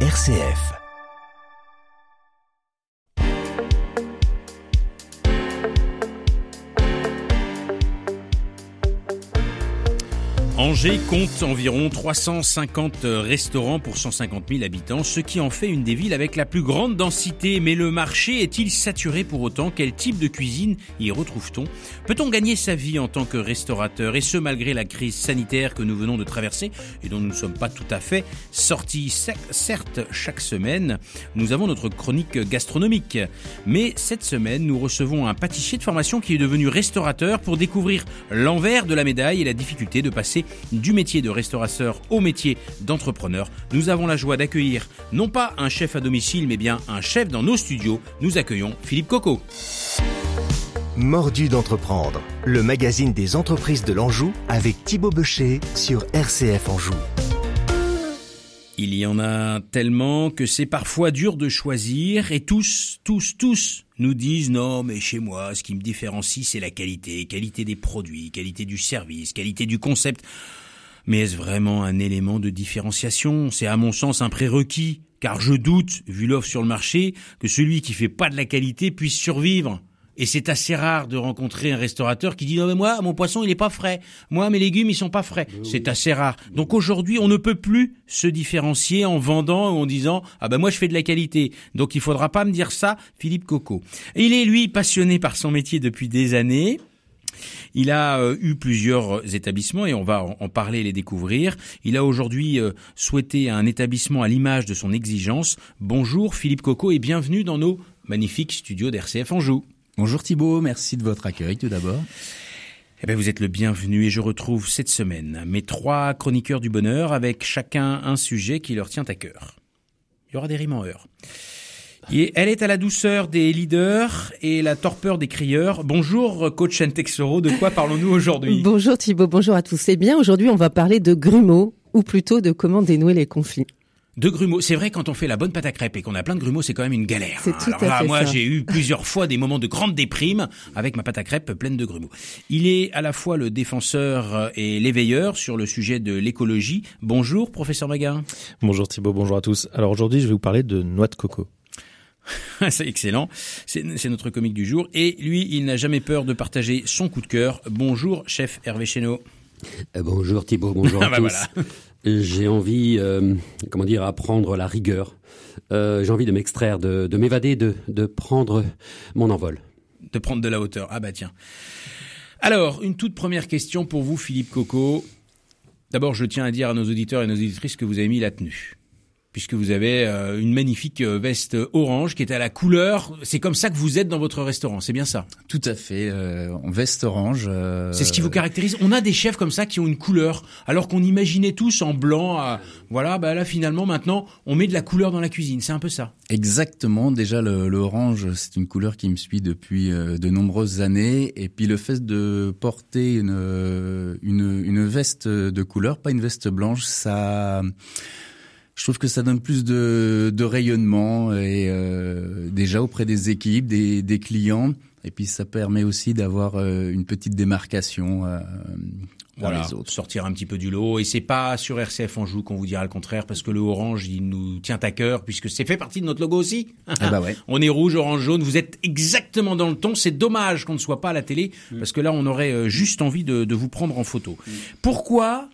RCF. Angers compte environ 350 restaurants pour 150 000 habitants, ce qui en fait une des villes avec la plus grande densité. Mais le marché est-il saturé pour autant? Quel type de cuisine y retrouve-t-on? Peut-on gagner sa vie en tant que restaurateur? Et ce, malgré la crise sanitaire que nous venons de traverser et dont nous ne sommes pas tout à fait sortis. Certes, chaque semaine, nous avons notre chronique gastronomique. Mais cette semaine, nous recevons un pâtissier de formation qui est devenu restaurateur pour découvrir l'envers de la médaille et la difficulté de passer du métier de restaurateur au métier d'entrepreneur. Nous avons la joie d'accueillir non pas un chef à domicile, mais bien un chef dans nos studios. Nous accueillons Philippe Coco. Mordu d'entreprendre, le magazine des entreprises de l'Anjou avec Thibaut Becher sur RCF Anjou. Il y en a tellement que c'est parfois dur de choisir et tous, tous, tous nous disent non mais chez moi ce qui me différencie c'est la qualité, qualité des produits, qualité du service, qualité du concept. Mais est-ce vraiment un élément de différenciation? C'est à mon sens un prérequis car je doute, vu l'offre sur le marché, que celui qui fait pas de la qualité puisse survivre. Et c'est assez rare de rencontrer un restaurateur qui dit non mais moi mon poisson il est pas frais, moi mes légumes ils sont pas frais. C'est assez rare. Donc aujourd'hui on ne peut plus se différencier en vendant ou en disant ah ben moi je fais de la qualité. Donc il faudra pas me dire ça, Philippe Coco. il est lui passionné par son métier depuis des années. Il a euh, eu plusieurs établissements et on va en parler et les découvrir. Il a aujourd'hui euh, souhaité un établissement à l'image de son exigence. Bonjour Philippe Coco et bienvenue dans nos magnifiques studios d'RCF Anjou. Bonjour Thibault, merci de votre accueil tout d'abord. Eh bien, vous êtes le bienvenu et je retrouve cette semaine mes trois chroniqueurs du bonheur avec chacun un sujet qui leur tient à cœur. Il y aura des rimes en heure. Et elle est à la douceur des leaders et la torpeur des crieurs. Bonjour, coach Texoro. De quoi parlons-nous aujourd'hui? Bonjour Thibault, bonjour à tous. Eh bien, aujourd'hui, on va parler de grumeaux, ou plutôt de comment dénouer les conflits de grumeaux. C'est vrai quand on fait la bonne pâte à crêpes et qu'on a plein de grumeaux, c'est quand même une galère. C'est tout Alors là, moi, j'ai eu plusieurs fois des moments de grande déprime avec ma pâte à crêpes pleine de grumeaux. Il est à la fois le défenseur et l'éveilleur sur le sujet de l'écologie. Bonjour, professeur Maga. Bonjour Thibault, bonjour à tous. Alors aujourd'hui, je vais vous parler de noix de coco. c'est excellent. C'est notre comique du jour. Et lui, il n'a jamais peur de partager son coup de cœur. Bonjour, chef Hervé Chéneau. Euh, bonjour Thibault, bonjour à ah bah tous j'ai envie, euh, comment dire, à prendre la rigueur. Euh, j'ai envie de m'extraire, de, de m'évader, de, de prendre mon envol. De prendre de la hauteur. Ah bah tiens. Alors, une toute première question pour vous, Philippe Coco. D'abord, je tiens à dire à nos auditeurs et nos auditrices que vous avez mis la tenue puisque vous avez euh, une magnifique euh, veste orange qui est à la couleur. C'est comme ça que vous êtes dans votre restaurant, c'est bien ça? Tout à fait, euh, en veste orange. Euh, c'est ce qui vous caractérise. On a des chefs comme ça qui ont une couleur, alors qu'on imaginait tous en blanc. voilà, bah là finalement maintenant on met de la couleur dans la cuisine. C'est un peu ça. Exactement. Déjà le, le orange, c'est une couleur qui me suit depuis de nombreuses années. Et puis le fait de porter une, une, une veste de couleur, pas une veste blanche, ça je trouve que ça donne plus de, de rayonnement et euh, déjà auprès des équipes, des, des, clients, et puis ça permet aussi d'avoir euh, une petite démarcation. Euh, voilà, les autres. sortir un petit peu du lot. Et c'est pas sur RCF Anjou qu'on vous dira le contraire, parce que le orange, il nous tient à cœur, puisque c'est fait partie de notre logo aussi. Eh bah ouais. on est rouge, orange, jaune. Vous êtes exactement dans le ton. C'est dommage qu'on ne soit pas à la télé, mm. parce que là, on aurait euh, juste envie de, de vous prendre en photo. Mm. Pourquoi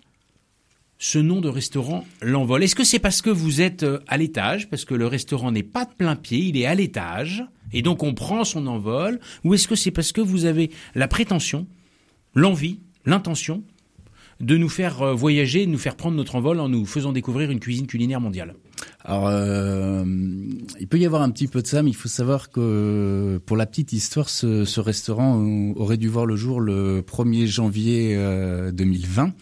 ce nom de restaurant l'envol Est-ce que c'est parce que vous êtes euh, à l'étage, parce que le restaurant n'est pas de plein pied, il est à l'étage, et donc on prend son envol Ou est-ce que c'est parce que vous avez la prétention, l'envie, l'intention de nous faire euh, voyager, de nous faire prendre notre envol en nous faisant découvrir une cuisine culinaire mondiale? Alors, euh, il peut y avoir un petit peu de ça, mais il faut savoir que pour la petite histoire, ce, ce restaurant aurait dû voir le jour le 1er janvier 2020.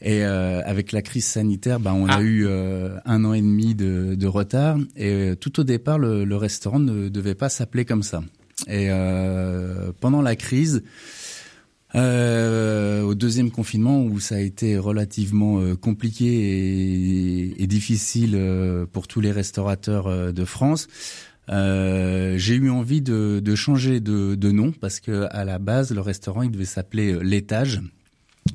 Et euh, avec la crise sanitaire, ben, on a ah. eu euh, un an et demi de, de retard. Et euh, tout au départ, le, le, restaurant ne devait pas s'appeler comme ça. Et pendant la crise, au deuxième confinement, où ça a été relativement compliqué et, et difficile pour tous les restaurateurs de France, euh, j'ai eu envie de, de changer de, de, nom parce que à la base le restaurant il devait s'appeler l'étage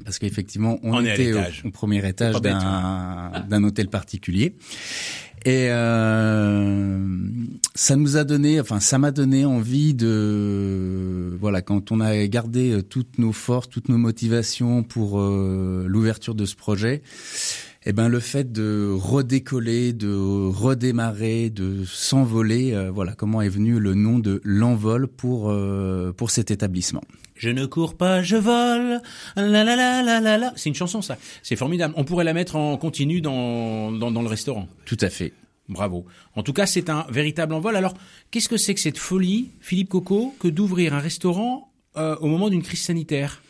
parce qu'effectivement, on, était au, premier étage d'un hôtel particulier. Et euh, ça nous a donné, enfin ça m'a donné envie de, voilà, quand on a gardé toutes nos forces, toutes nos motivations pour euh, l'ouverture de ce projet, eh ben le fait de redécoller, de redémarrer, de s'envoler, euh, voilà comment est venu le nom de l'envol pour euh, pour cet établissement. Je ne cours pas, je vole. La la la la la la. C'est une chanson ça. C'est formidable. On pourrait la mettre en continu dans dans, dans le restaurant. Tout à fait. Bravo. En tout cas, c'est un véritable envol. Alors, qu'est-ce que c'est que cette folie, Philippe Coco, que d'ouvrir un restaurant euh, au moment d'une crise sanitaire?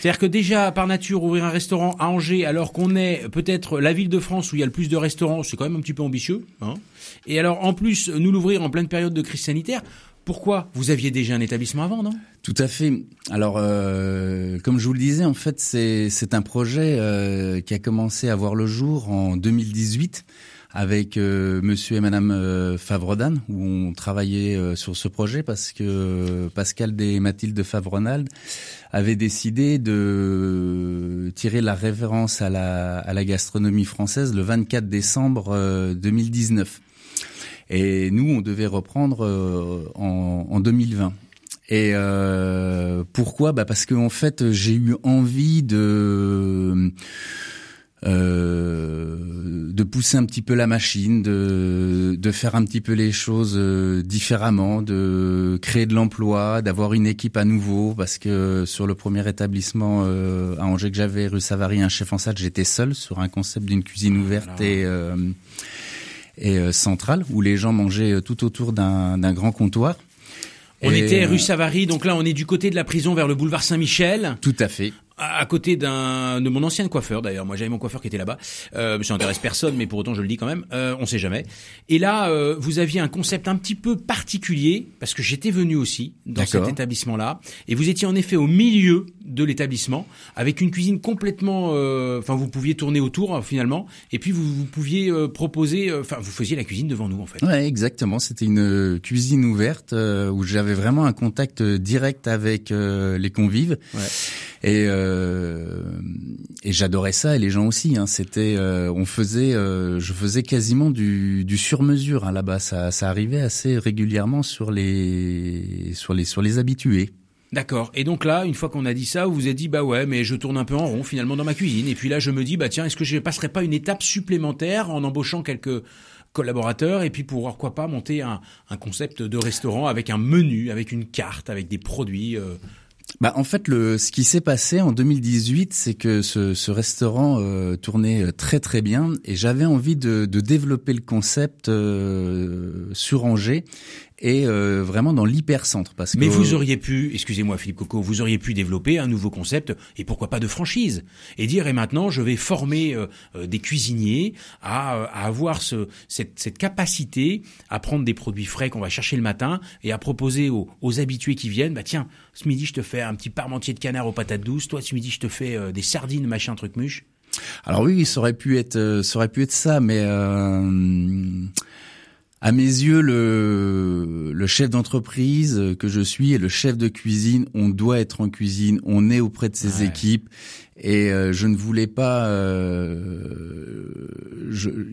C'est-à-dire que déjà, par nature, ouvrir un restaurant à Angers, alors qu'on est peut-être la ville de France où il y a le plus de restaurants, c'est quand même un petit peu ambitieux. Hein Et alors, en plus, nous l'ouvrir en pleine période de crise sanitaire, pourquoi Vous aviez déjà un établissement avant, non? Tout à fait. Alors, euh, comme je vous le disais, en fait, c'est un projet euh, qui a commencé à voir le jour en 2018 avec euh, Monsieur et Madame euh, où on travaillait euh, sur ce projet parce que Pascal et Mathilde Favrenald avaient décidé de tirer la référence à la, à la gastronomie française le 24 décembre 2019. Et nous, on devait reprendre en, en 2020. Et euh, pourquoi? Bah Parce qu'en fait, j'ai eu envie de euh, de pousser un petit peu la machine, de, de faire un petit peu les choses euh, différemment, de créer de l'emploi, d'avoir une équipe à nouveau, parce que sur le premier établissement euh, à Angers que j'avais, rue Savary, un chef en salle, j'étais seul sur un concept d'une cuisine ouverte et et centrale où les gens mangeaient tout autour d'un grand comptoir. On était rue Savary, donc là on est du côté de la prison vers le boulevard Saint-Michel. Tout à fait à côté d'un de mon ancien coiffeur d'ailleurs. Moi j'avais mon coiffeur qui était là-bas. Euh, ça n'intéresse personne, mais pour autant je le dis quand même. Euh, on sait jamais. Et là, euh, vous aviez un concept un petit peu particulier parce que j'étais venu aussi dans cet établissement-là, et vous étiez en effet au milieu de l'établissement avec une cuisine complètement. Euh, enfin, vous pouviez tourner autour finalement, et puis vous, vous pouviez euh, proposer. Enfin, vous faisiez la cuisine devant nous en fait. Ouais, exactement. C'était une cuisine ouverte où j'avais vraiment un contact direct avec les convives. Ouais. Et, euh, et j'adorais ça et les gens aussi. Hein. C'était, euh, on faisait, euh, je faisais quasiment du, du sur-mesure hein, là-bas. Ça, arrivait assez régulièrement sur les, sur les, habitués. D'accord. Et donc là, une fois qu'on a dit ça, vous vous êtes dit bah ouais, mais je tourne un peu en rond finalement dans ma cuisine. Et puis là, je me dis bah tiens, est-ce que je passerai pas une étape supplémentaire en embauchant quelques collaborateurs et puis pour quoi pas monter un, concept de restaurant avec un menu, avec une carte, avec des produits. Euh, bah, en fait, ce qui s'est passé en 2018, c'est que ce, restaurant euh, tournait euh, très très bien et j'avais envie de, de, développer le concept euh, sur Angers et euh, vraiment dans l'hypercentre. Parce Mais vous auriez pu, excusez-moi Philippe Coco, vous auriez pu développer un nouveau concept et pourquoi pas de franchise et dire et maintenant je vais former euh, euh, des cuisiniers à, à avoir ce, cette, cette, capacité à prendre des produits frais qu'on va chercher le matin et à proposer aux, aux, habitués qui viennent, bah tiens, ce midi je te fais un petit parmentier de canard aux patates douces, toi ce midi je te fais des sardines machin truc muche. Alors oui, ça aurait pu être, ça aurait pu être ça, mais à mes yeux, le, le chef d'entreprise que je suis et le chef de cuisine, on doit être en cuisine, on est auprès de ses équipes et euh, je ne voulais pas. Euh,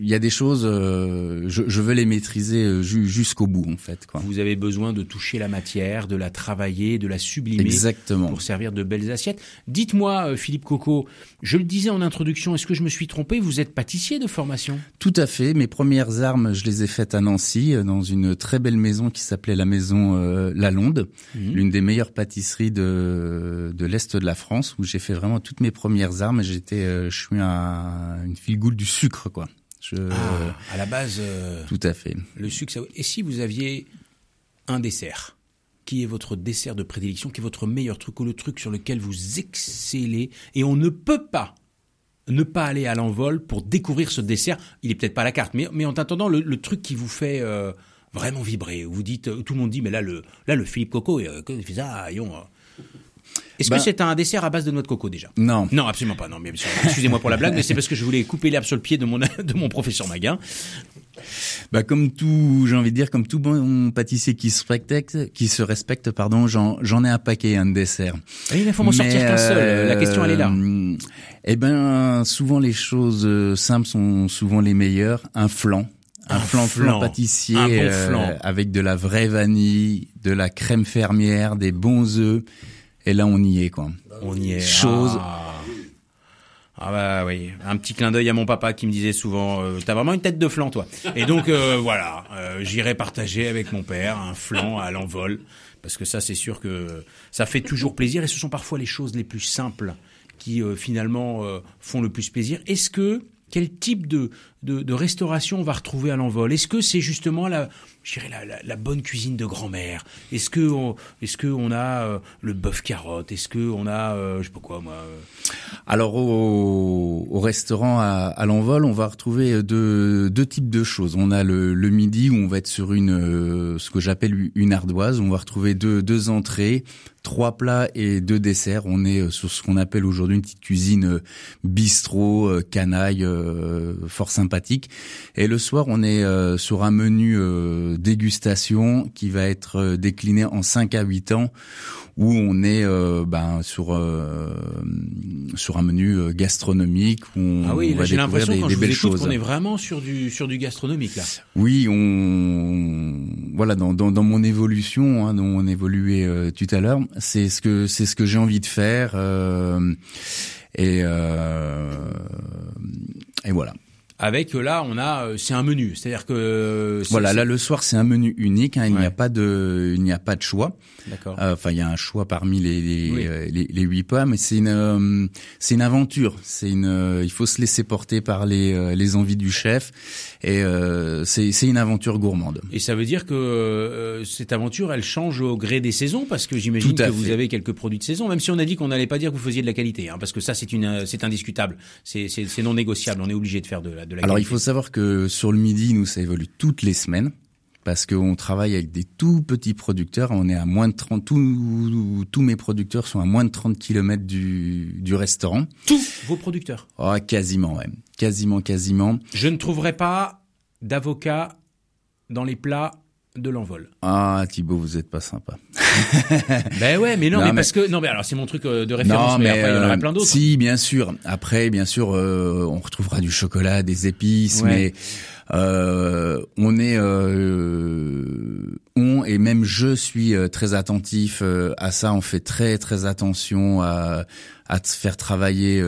il y a des choses, euh, je, je, veux les maîtriser jusqu'au bout en fait. Quoi. Vous avez besoin de toucher la matière, de la travailler, de la sublimer, Exactement. pour servir de belles assiettes. Dites-moi, Philippe Coco, je le disais en introduction, est-ce que je me suis trompé? Vous êtes pâtissier de formation? Tout à fait. Mes premières armes, je les ai faites à Nancy, dans une très belle maison qui s'appelait la maison euh, Lalonde, mmh. l'une des meilleures pâtisseries de de l'est de la France, où j'ai fait vraiment toutes mes premières armes. J'étais, euh, je suis un, une file du sucre, quoi. Je, ah, à la base. Euh, tout à fait. Le sucre. Et si vous aviez un dessert, qui est votre dessert de prédilection, qui est votre meilleur truc ou le truc sur lequel vous excellez et on ne peut pas ne pas aller à l'envol pour découvrir ce dessert? Il est peut-être pas à la carte, mais, mais en attendant, le, le truc qui vous fait euh, vraiment vibrer. Vous dites, tout le monde dit, mais là le, là le Philippe Coco, euh, il fait ça, euh. Est-ce que bah- c'est un dessert à base de noix de coco déjà? Non. Non, absolument pas. Non, mais excusez-moi pour la blague, mais c'est parce que je voulais couper l'herbe sur le pied de mon de mon professeur Maguin. Bah comme tout, j'ai envie de dire comme tout bon pâtissier qui se respecte, qui se respecte, pardon, j'en j'en ai un paquet un dessert. Et il faut m'en sortir qu'un seul. La question elle est là. Euh, eh ben souvent les choses simples sont souvent les meilleures. Un flan un, flan, flan pâtissier euh, avec de la vraie vanille, de la crème fermière, des bons œufs. Et là, on y est, quoi. On y est. Chose. Ah. Ah bah oui, un petit clin d'œil à mon papa qui me disait souvent euh, t'as vraiment une tête de flan toi. Et donc euh, voilà, euh, j'irai partager avec mon père un flan à l'envol parce que ça c'est sûr que ça fait toujours plaisir et ce sont parfois les choses les plus simples qui finalement font le plus plaisir. Est-ce que quel type de, de, restauration on va retrouver à l'envol Est-ce que c'est justement la, je dirais la, bonne cuisine de grand-mère? Est-ce que on, est-ce que on a euh, le bœuf carotte? Est-ce que on a, euh, je sais pas quoi moi euh? Alors au, au, restaurant à, à l'envol, on va retrouver deux, deux types de choses. On a le, le midi où on va être sur une ce que j'appelle une ardoise. On va retrouver deux, deux entrées, trois plats et deux desserts. On est sur ce qu'on appelle aujourd'hui une petite cuisine bistrot, canaille, fort sympathique. Et le soir, on est sur un menu dégustation qui va être euh, déclinée en 5 à 8 ans où on est euh, ben, sur euh, sur un menu gastronomique où on, ah oui, va j'ai l'impression des, quand des je belles vous choses. qu'on est vraiment sur du sur du gastronomique là. Oui, on voilà dans dans, dans mon évolution, hein, dont on évoluait euh, tout à l'heure, c'est ce que c'est ce que j'ai envie de faire euh, et euh, et voilà avec euh, là on a euh, c'est un menu, c'est-à-dire que euh, voilà là le soir c'est un menu unique, hein, il n'y a pas de il n'y a pas de choix. D'accord. Enfin il y a un choix parmi les les, les, les huit pas, mais c'est une c'est une aventure, c'est une il faut se laisser porter par les les envies du chef et c'est c'est une aventure gourmande. Et ça veut dire que cette aventure elle change au gré des saisons parce que j'imagine que vous avez quelques produits de saison, même si on a dit qu'on n'allait pas dire que vous faisiez de la qualité, hein, parce que ça c'est une c'est indiscutable, c'est c'est non négociable, on est obligé de faire de la alors il faut savoir que sur le midi, nous, ça évolue toutes les semaines parce qu'on travaille avec des tout petits producteurs. On est à moins de 30, tous, mes producteurs sont à moins de 30 km du, du restaurant. Tous vos producteurs? Oh, quasiment, ouais. Quasiment, quasiment. Je ne trouverai pas d'avocat dans les plats de l'envol. Ah Thibaut, vous êtes pas sympa. ben ouais, mais non, mais, parce que non, mais alors c'est mon truc euh, de référence, mais, après il y en aura euh, plein d'autres. Si, bien sûr. Après, bien sûr, euh, on retrouvera du chocolat, des épices, mais euh, on est, euh, on et même je suis très attentif à ça. On fait très très attention à à faire travailler,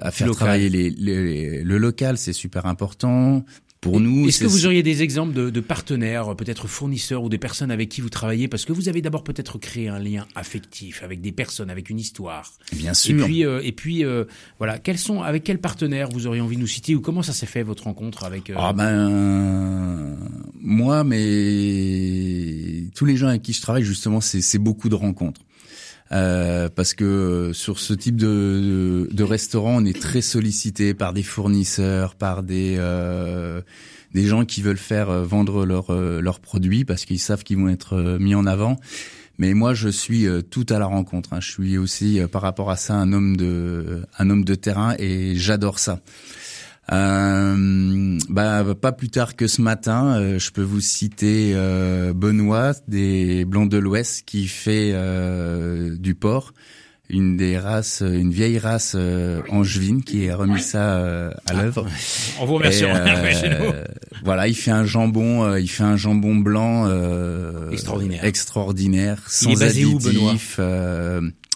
à faire travailler les, les, le local, c'est super important pour nous. Est-ce que vous auriez des exemples de, de partenaires, peut-être fournisseurs ou des personnes avec qui vous travaillez Parce que vous avez d'abord peut-être créé un lien affectif avec des personnes, avec une histoire. Bien sûr. Et puis, euh, et puis euh, voilà, quels sont, avec quels partenaires vous auriez envie de nous citer ou comment ça s'est fait votre rencontre avec euh... Ah ben moi, mais tous les gens avec qui je travaille justement, c'est beaucoup de rencontres. Euh, parce que sur ce type de, de, restaurant, on est très sollicité par des fournisseurs, par des euh, des gens qui veulent faire euh, vendre leurs euh, leurs produits parce qu'ils savent qu'ils vont être euh, mis en avant. Mais moi, je suis tout à la rencontre. Hein. Je suis aussi, par rapport à ça, un homme de un homme de terrain et j'adore ça. Euh, bah, pas plus tard que ce matin, euh, je peux vous citer euh, Benoît des Blancs de l'Ouest qui fait euh, du porc, une des races, une vieille race angevine qui a remis ça à l'œuvre. On vous remercie. voilà, il fait un jambon, il fait un jambon blanc extraordinaire, extraordinaire, sans additifs. Où,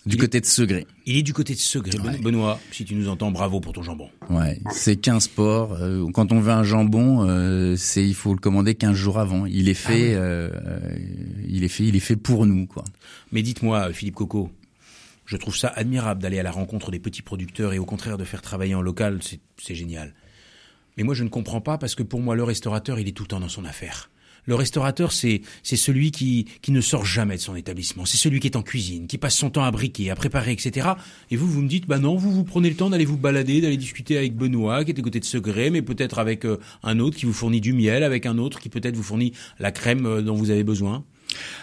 du côté de Segré. Il est du côté de Segré. Benoît, si tu nous entends, bravo pour ton jambon. Ouais, c'est 15 porcs. Euh, quand on veut un jambon, euh, c'est il faut le commander 15 jours avant. Il est fait, ah euh, il est fait, il est fait pour nous, quoi. Mais dites-moi, Philippe Coco, je trouve ça admirable d'aller à la rencontre des petits producteurs et au contraire de faire travailler en local, c'est génial. Mais moi, je ne comprends pas parce que pour moi, le restaurateur, il est tout le temps dans son affaire. Le restaurateur, c'est c'est celui qui qui ne sort jamais de son établissement. C'est celui qui est en cuisine, qui passe son temps à briquer, à préparer, etc. Et vous, vous me dites, bah non, vous vous prenez le temps d'aller vous balader, d'aller discuter avec Benoît, qui est à côté de Segré, mais peut-être avec euh, un autre qui vous fournit du miel, avec un autre qui peut-être vous fournit la crème euh, dont vous avez besoin.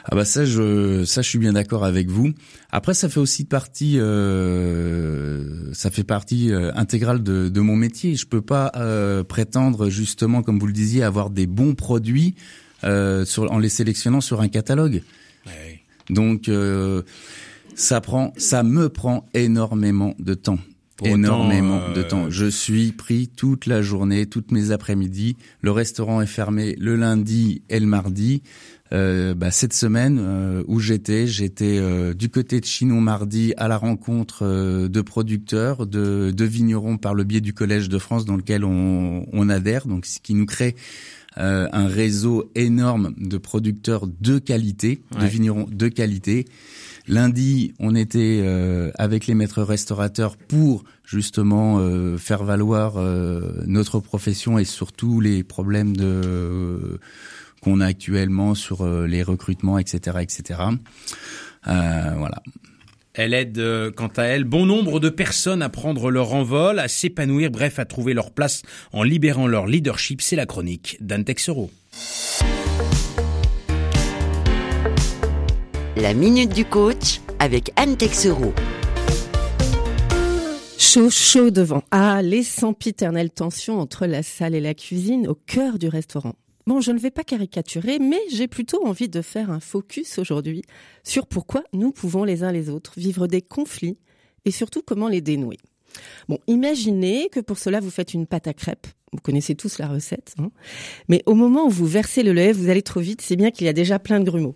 Ah bah ça je ça je suis bien d'accord avec vous. Après ça fait aussi partie euh, ça fait partie euh, intégrale de, de mon métier. Je peux pas euh, prétendre justement comme vous le disiez avoir des bons produits euh, sur, en les sélectionnant sur un catalogue. Donc euh, ça prend, ça me prend énormément de temps. énormément de temps. Je suis pris toute la journée, toutes mes après-midi. Le restaurant est fermé le lundi et le mardi. Euh, bah, cette semaine euh, où j'étais, j'étais euh, du côté de Chinon mardi à la rencontre de producteurs, de, de, vignerons par le biais du Collège de France dans lequel on, on adhère, donc ce qui nous crée un réseau énorme de producteurs de qualité, de vignerons de qualité. Lundi, on était avec les maîtres restaurateurs pour justement faire valoir notre profession et surtout les problèmes de qu'on a actuellement sur euh, les recrutements, etc., etc. Euh, voilà. Elle aide, euh, quant à elle, bon nombre de personnes à prendre leur envol, à s'épanouir, bref, à trouver leur place en libérant leur leadership. C'est la chronique d'Anne Texero. La minute du coach avec Anne Texero. Chaud, chaud devant. Ah, les sempiternelles tensions entre la salle et la cuisine au cœur du restaurant. Bon, je ne vais pas caricaturer, mais j'ai plutôt envie de faire un focus aujourd'hui sur pourquoi nous pouvons les uns les autres vivre des conflits et surtout comment les dénouer. Bon, imaginez que pour cela vous faites une pâte à crêpes. Vous connaissez tous la recette. Hein mais au moment où vous versez le lait, vous allez trop vite, c'est bien qu'il y a déjà plein de grumeaux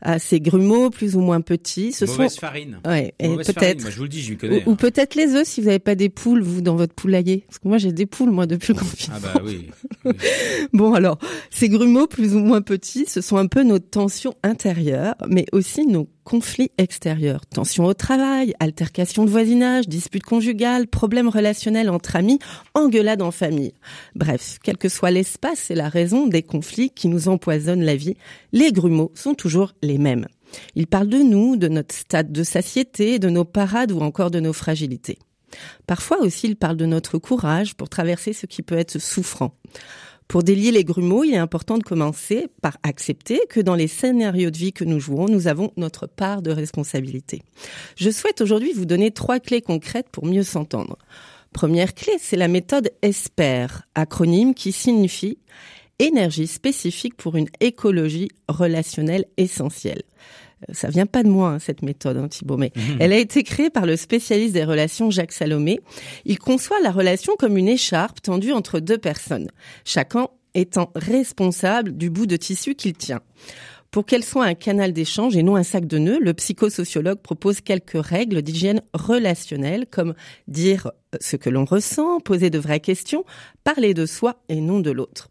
à ces grumeaux plus ou moins petits. Ce Mauvaise sont farine. Ouais, peut-être. Je vous le dis, je lui connais. Ou, hein. peut-être les œufs si vous n'avez pas des poules vous dans votre poulailler. Parce que moi j'ai des poules moi depuis le confinement. Ah bah oui. bon alors, ces grumeaux plus ou moins petits, ce sont un peu nos tensions intérieures, mais aussi nos conflits extérieurs. Tensions au travail, altercations de voisinage, disputes conjugales, problèmes relationnels entre amis, engueulades en famille. Bref, quel que soit l'espace et la raison des conflits qui nous empoisonnent la vie, les grumeaux sont toujours les mêmes. Ils parlent de nous, de notre stade de satiété, de nos parades ou encore de nos fragilités. Parfois aussi, ils parlent de notre courage pour traverser ce qui peut être souffrant. Pour délier les grumeaux, il est important de commencer par accepter que dans les scénarios de vie que nous jouons, nous avons notre part de responsabilité. Je souhaite aujourd'hui vous donner trois clés concrètes pour mieux s'entendre. Première clé, c'est la méthode ESPER, acronyme qui signifie énergie spécifique pour une écologie relationnelle essentielle. Ça vient pas de moi hein, cette méthode, hein, Thibault, mais mhm. elle a été créée par le spécialiste des relations Jacques Salomé. Il conçoit la relation comme une écharpe tendue entre deux personnes, chacun étant responsable du bout de tissu qu'il tient. Pour qu'elle soit un canal d'échange et non un sac de nœuds, le psychosociologue propose quelques règles d'hygiène relationnelle, comme dire ce que l'on ressent, poser de vraies questions, parler de soi et non de l'autre.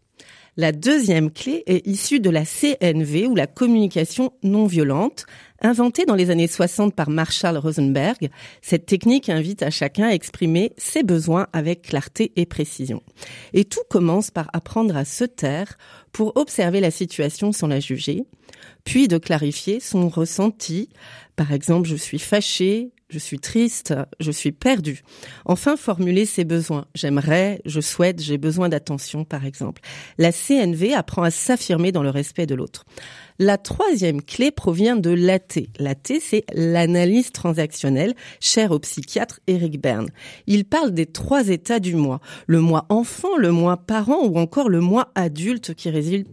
La deuxième clé est issue de la CNV ou la communication non violente, inventée dans les années 60 par Marshall Rosenberg. Cette technique invite à chacun à exprimer ses besoins avec clarté et précision. Et tout commence par apprendre à se taire pour observer la situation sans la juger, puis de clarifier son ressenti. Par exemple, je suis fâché, je suis triste, je suis perdu. Enfin, formuler ses besoins. J'aimerais, je souhaite, j'ai besoin d'attention, par exemple. La CNV apprend à s'affirmer dans le respect de l'autre. La troisième clé provient de l'AT. L'AT, c'est l'analyse transactionnelle, chère au psychiatre Eric Berne. Il parle des trois états du moi. Le moi enfant, le moi parent ou encore le moi adulte qui réside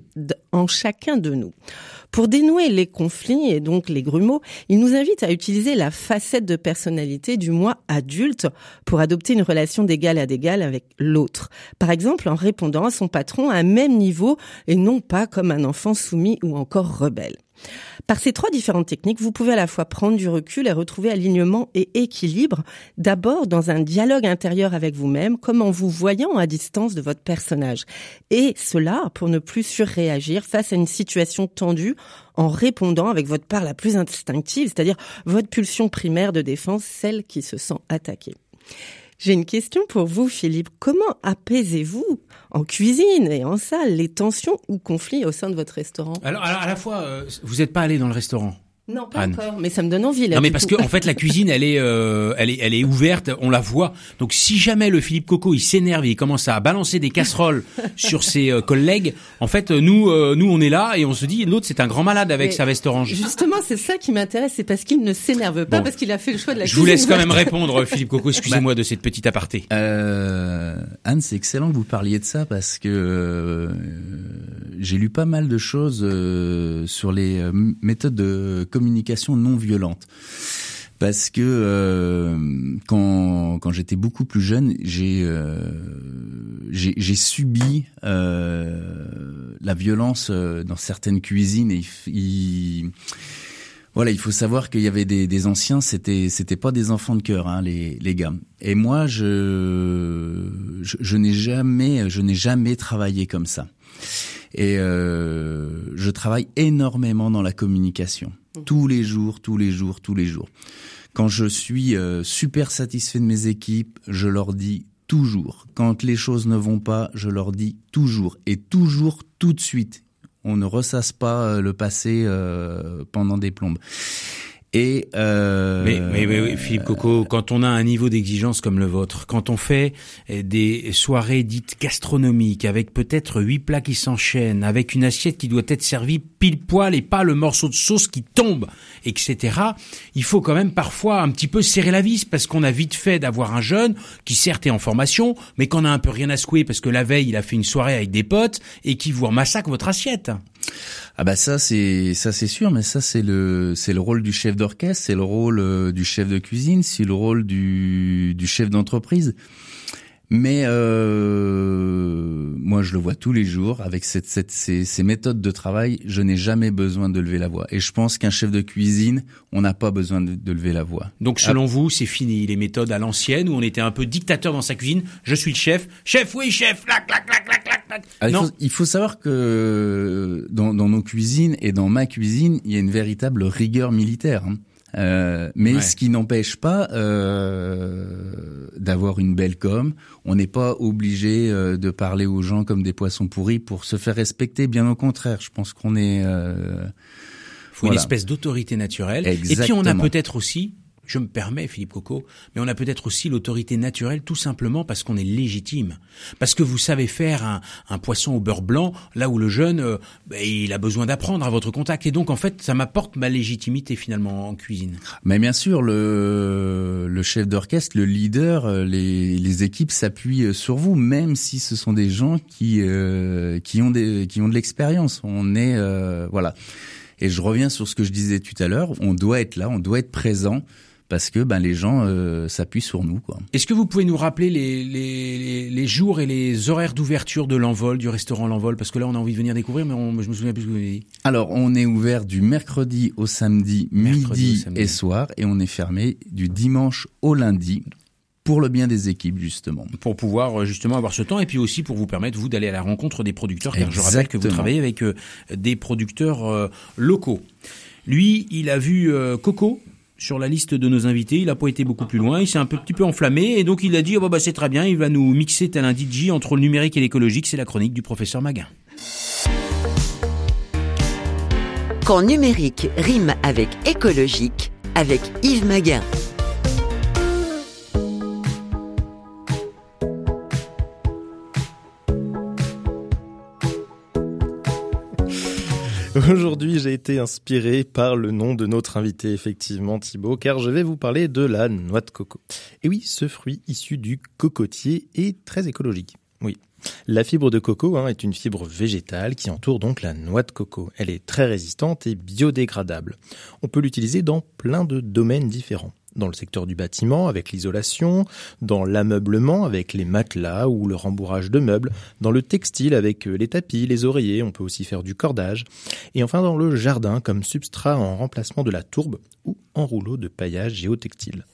en chacun de nous. Pour dénouer les conflits et donc les grumeaux, il nous invite à utiliser la facette de personnalité du moi adulte pour adopter une relation d'égal à d'égal avec l'autre. Par exemple, en répondant à son patron à un même niveau et non pas comme un enfant soumis ou encore rebelle. Par ces trois différentes techniques, vous pouvez à la fois prendre du recul et retrouver alignement et équilibre, d'abord dans un dialogue intérieur avec vous-même, comme en vous voyant à distance de votre personnage. Et cela pour ne plus surréagir face à une situation tendue en répondant avec votre part la plus instinctive, c'est-à-dire votre pulsion primaire de défense, celle qui se sent attaquée. J'ai une question pour vous, Philippe. Comment apaisez-vous en cuisine et en salle les tensions ou conflits au sein de votre restaurant? Alors, à la fois, euh, vous n'êtes pas allé dans le restaurant non, pas encore, mais ça me donne envie. Là, non, mais parce que en fait, la cuisine, elle est, euh, elle est, elle est ouverte, on la voit. Donc, si jamais le Philippe Coco, il s'énerve et il commence à balancer des casseroles sur ses euh, collègues, en fait, nous, euh, nous, on est là et on se dit, l'autre, c'est un grand malade avec sa veste orange. Justement, c'est ça qui m'intéresse, c'est parce qu'il ne s'énerve pas, parce qu'il a fait le choix de la. Je vous laisse quand même répondre, Philippe Coco. Excusez-moi de cette petite aparté. Anne, c'est excellent que vous parliez de ça parce que j'ai lu pas mal de choses sur les méthodes de communication non violente. parce que euh, quand, quand j'étais beaucoup plus jeune, j'ai euh, j'ai subi euh, la violence euh, dans certaines cuisines et il, voilà, il faut savoir qu'il y avait des, des anciens, c'était c'était pas des enfants de cœur, hein, les les gars. Et moi, je je, je n'ai jamais je n'ai jamais travaillé comme ça. Et euh, je travaille énormément dans la communication. Mmh. Tous les jours, tous les jours, tous les jours. Quand je suis euh, super satisfait de mes équipes, je leur dis toujours. Quand les choses ne vont pas, je leur dis toujours. Et toujours tout de suite. On ne ressasse pas euh, le passé euh, pendant des plombes. Et euh, mais, mais, mais, Philippe Coco, quand on a un niveau d'exigence comme le vôtre, quand on fait eh, des soirées dites gastronomiques avec peut-être huit plats qui s'enchaînent, avec une assiette qui doit être servie pile poil et pas le morceau de sauce qui tombe, etc. Il faut quand même parfois un petit peu serrer la vis parce qu'on a vite fait d'avoir un jeune qui certes est en formation, mais qu'on a un peu rien à secouer parce que la veille il a fait une soirée avec des potes et qui vous massacre votre assiette. Ah bah ça c'est ça c'est sûr, mais ça c'est le c'est le rôle du chef d'orchestre, c'est le rôle euh, du chef de cuisine, c'est le rôle du du chef d'entreprise. Mais euh, moi, je le vois tous les jours avec cette, cette, ces, ces, méthodes de travail. Je n'ai jamais besoin de lever la voix. Et je pense qu'un chef de cuisine, on n'a pas besoin de, de, lever la voix. Donc, selon vous, c'est fini les méthodes à l'ancienne où on était un peu dictateur dans sa cuisine. Je suis le chef. Chef, oui, chef. Clac, clac, clac, clac, clac. Ah, non. Il, faut, il, faut, savoir que dans, dans, nos cuisines et dans ma cuisine, il y a une véritable rigueur militaire. Hein. Euh, mais ce qui n'empêche pas euh, d'avoir une belle com. On n'est pas obligé euh, de parler aux gens comme des poissons pourris pour se faire respecter. Bien au contraire, je pense qu'on est. Euh, faut voilà. une espèce d'autorité naturelle. Exactement. Et puis on a peut-être aussi je me permets, Philippe Coco, mais on a peut-être aussi l'autorité naturelle tout simplement parce qu'on est légitime. Parce que vous savez faire un, un poisson au beurre blanc, là où le jeune, euh, ben, il a besoin d'apprendre à votre contact. Et donc, en fait, ça m'apporte ma légitimité finalement en cuisine. Mais bien sûr, le, le chef d'orchestre, le leader, euh, les, les équipes s'appuient euh, sur vous, même si ce sont des gens qui, euh, qui, ont, des, qui ont de l'expérience. On est... Euh, voilà. Et je reviens sur ce que je disais tout à l'heure, on doit être là, on doit être présent parce que ben les gens euh, s'appuient sur nous. quoi. Est-ce que vous pouvez nous rappeler les, les, les jours et les horaires d'ouverture de l'envol, du restaurant l'envol? Parce que là, on a envie de venir découvrir, mais on, je me souviens plus ce que vous avez dit. Alors, on est ouvert du mercredi au samedi, mercredi midi au samedi. et soir, et on est fermé du dimanche au lundi pour le bien des équipes justement. Pour pouvoir euh, justement avoir ce temps et puis aussi pour vous permettre vous d'aller à la rencontre des producteurs car Exactement. je rappelle que vous travaillez avec euh, des producteurs euh, locaux. Lui, il a vu euh, Coco sur la liste de nos invités, il a pas été beaucoup plus loin, il s'est un petit peu enflammé. Et donc il a dit oh bah, bah c'est très bien, il va nous mixer tel un DJ entre le numérique et l'écologique, c'est la chronique du professeur Maguin. Quand numérique rime avec écologique, avec Yves Maguin. Aujourd'hui, j'ai été inspiré par le nom de notre invité, effectivement, Thibaut, car je vais vous parler de la noix de coco. Et oui, ce fruit issu du cocotier est très écologique. Oui. La fibre de coco hein, est une fibre végétale qui entoure donc la noix de coco. Elle est très résistante et biodégradable. On peut l'utiliser dans plein de domaines différents dans le secteur du bâtiment avec l'isolation, dans l'ameublement avec les matelas ou le rembourrage de meubles, dans le textile avec les tapis, les oreillers, on peut aussi faire du cordage, et enfin dans le jardin comme substrat en remplacement de la tourbe ou en rouleau de paillage géotextile.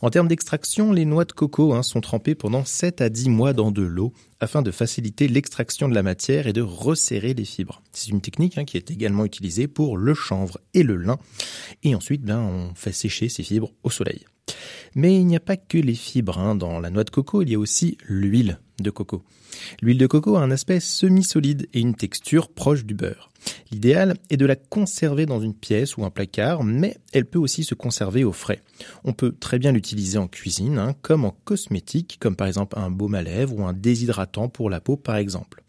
En termes d'extraction, les noix de coco hein, sont trempées pendant 7 à 10 mois dans de l'eau afin de faciliter l'extraction de la matière et de resserrer les fibres. C'est une technique hein, qui est également utilisée pour le chanvre et le lin. Et ensuite, ben, on fait sécher ces fibres au soleil. Mais il n'y a pas que les fibres. Hein. Dans la noix de coco, il y a aussi l'huile de coco. L'huile de coco a un aspect semi-solide et une texture proche du beurre. L'idéal est de la conserver dans une pièce ou un placard, mais elle peut aussi se conserver au frais. On peut très bien l'utiliser en cuisine, hein, comme en cosmétique, comme par exemple un baume à lèvres ou un déshydratant pour la peau par exemple.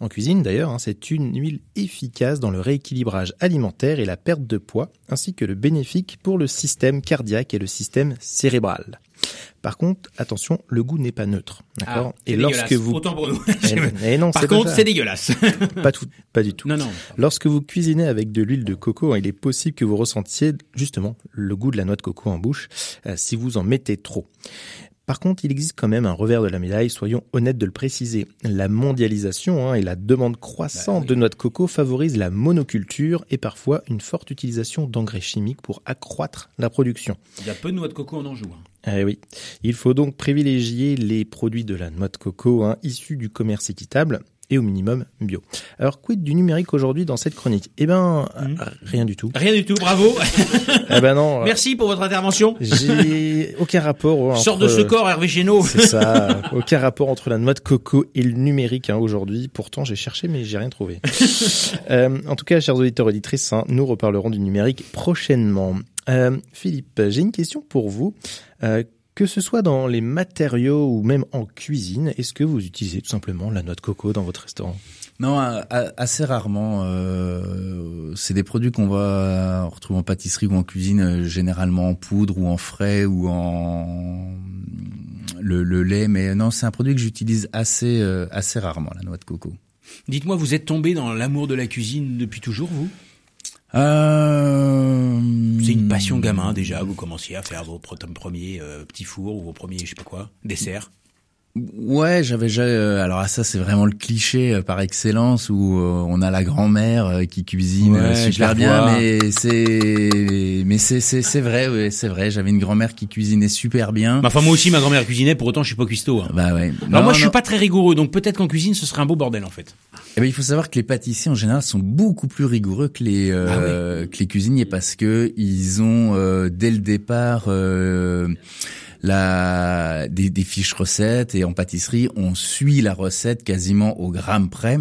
En cuisine d'ailleurs, hein, c'est une huile efficace dans le rééquilibrage alimentaire et la perte de poids, ainsi que le bénéfique pour le système cardiaque et le système cérébrale. Par contre, attention, le goût n'est pas neutre, d'accord? Ah, Et lorsque vous autant pour nous. et, et non, Par contre, c'est dégueulasse. pas tout, pas du tout. Non, non. Lorsque vous cuisinez avec de l'huile de coco, il est possible que vous ressentiez justement le goût de la noix de coco en bouche euh, si vous en mettez trop. Par contre, il existe quand même un revers de la médaille, soyons honnêtes de le préciser. La mondialisation hein, et la demande croissante bah de noix de coco favorisent la monoculture et parfois une forte utilisation d'engrais chimiques pour accroître la production. Il y a peu de noix de coco en Anjou. Hein. Eh oui. Il faut donc privilégier les produits de la noix de coco hein, issus du commerce équitable et au minimum bio. Alors, quid du numérique aujourd'hui dans cette chronique? Eh ben, hmm. rien du tout. Rien du tout, bravo. eh ben non. Merci pour votre intervention. J'ai aucun rapport. Entre... Sort de ce corps, Hervé Génaud. C'est ça. aucun rapport entre la noix de coco et le numérique hein, aujourd'hui. Pourtant, j'ai cherché, mais j'ai rien trouvé. euh, en tout cas, chers auditeurs auditrices, hein, nous reparlerons du numérique prochainement. Euh, Philippe, j'ai une question pour vous. Euh, que ce soit dans les matériaux ou même en cuisine, est-ce que vous utilisez tout simplement la noix de coco dans votre restaurant? Non, assez rarement. Euh, c'est des produits qu'on va retrouver en pâtisserie ou en cuisine, euh, généralement en poudre ou en frais ou en le, lait. Mais non, c'est un produit que j'utilise assez euh, assez rarement, la noix de coco. Dites-moi, vous êtes tombé dans l'amour de la cuisine depuis toujours, vous? Euh... C'est une passion gamin déjà. Vous commenciez à faire vos premiers euh, petits fours ou vos premiers, je sais pas quoi, desserts. Ouais, j'avais déjà. Euh, alors ça, c'est vraiment le cliché euh, par excellence où on a la grand-mère qui cuisine super bien, mais c'est, mais c'est c'est c'est vrai, ouais, c'est vrai. J'avais une grand-mère qui cuisinait super bien. Enfin moi aussi, ma grand-mère cuisinait. Pour autant, je suis pas cuistot. Hein. Bah ouais. Alors moi, je suis pas très rigoureux, donc peut-être qu'en cuisine, ce serait un beau bordel en fait. Eh ben, il faut savoir que les pâtissiers en général sont beaucoup plus rigoureux que les euh, ah que les cuisiniers parce que ils ont euh, dès le départ euh, la des, des, fiches recettes et en pâtisserie on suit la recette quasiment au gramme près.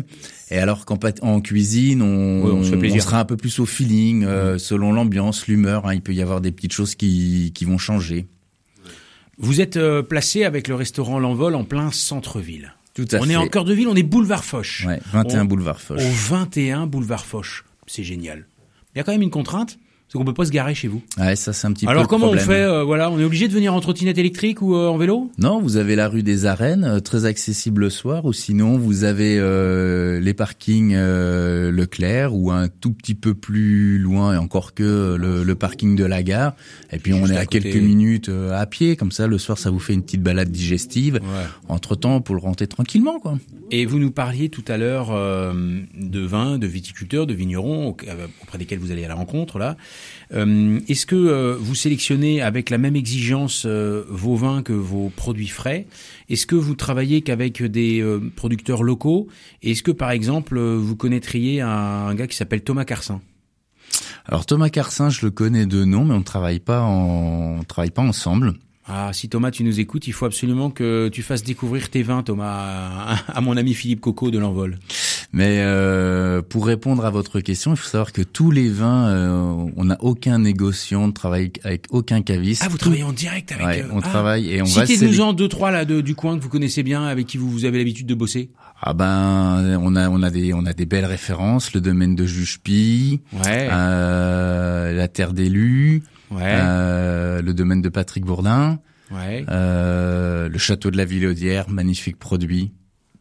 Et alors qu'en en cuisine, on, on, on, sera un peu plus au feeling, euh, selon l'ambiance, l'humeur. Hein, il peut y avoir des petites choses qui, qui vont changer. Vous êtes placé avec le restaurant L'Envol en plein centre-ville. Tout à on est en cœur de ville, on est boulevard Foch. Ouais, 21 boulevard Foch. Au 21 boulevard Foch. C'est génial. Il y a quand même une contrainte, c'est qu'on peut pas se garer chez vous. Ouais, ça c'est un petit Alors, peu. Alors comment on fait euh, Voilà, on est obligé de venir en trottinette électrique ou euh, en vélo? Non, vous avez la rue des Arènes, euh, très accessible le soir, ou sinon vous avez les parkings Leclerc ou un tout petit peu plus loin, et encore que le, parking de la gare. Et puis on est à, quelques minutes à pied, comme ça le soir ça vous fait une petite balade digestive. Entre temps, pour le rentrer tranquillement, quoi. Et vous nous parliez tout à l'heure de vin, de viticulteurs, de vignerons auprès desquels vous allez à la rencontre là. Euh, est-ce que euh, vous sélectionnez avec la même exigence euh, vos vins que vos produits frais? Est-ce que vous travaillez qu'avec des producteurs locaux? Est-ce que par exemple vous connaîtriez un, gars qui s'appelle Thomas Carsin alors Thomas Carsin, je le connais de nom, mais on ne travaille pas ensemble. Ah, si Thomas, tu nous écoutes, il faut absolument que tu fasses découvrir tes vins, Thomas, à, mon ami Philippe Coco de l'Envol. Mais euh, pour répondre à votre question, il faut savoir que tous les vins, euh, on n'a aucun négociant, on ne travaille avec aucun caviste. Ah, vous travaillez en direct avec ouais, On ah. travaille et on va. Citez-nous-en deux, trois là de, du coin que vous connaissez bien, avec qui vous, vous avez l'habitude de bosser. Ah ben, on a on a des on a des belles références, le domaine de Jugepi, ouais. euh, la Terre d'élus ouais. euh, le domaine de Patrick Bourdin, ouais. euh, le château de la Villaudière, magnifique produit,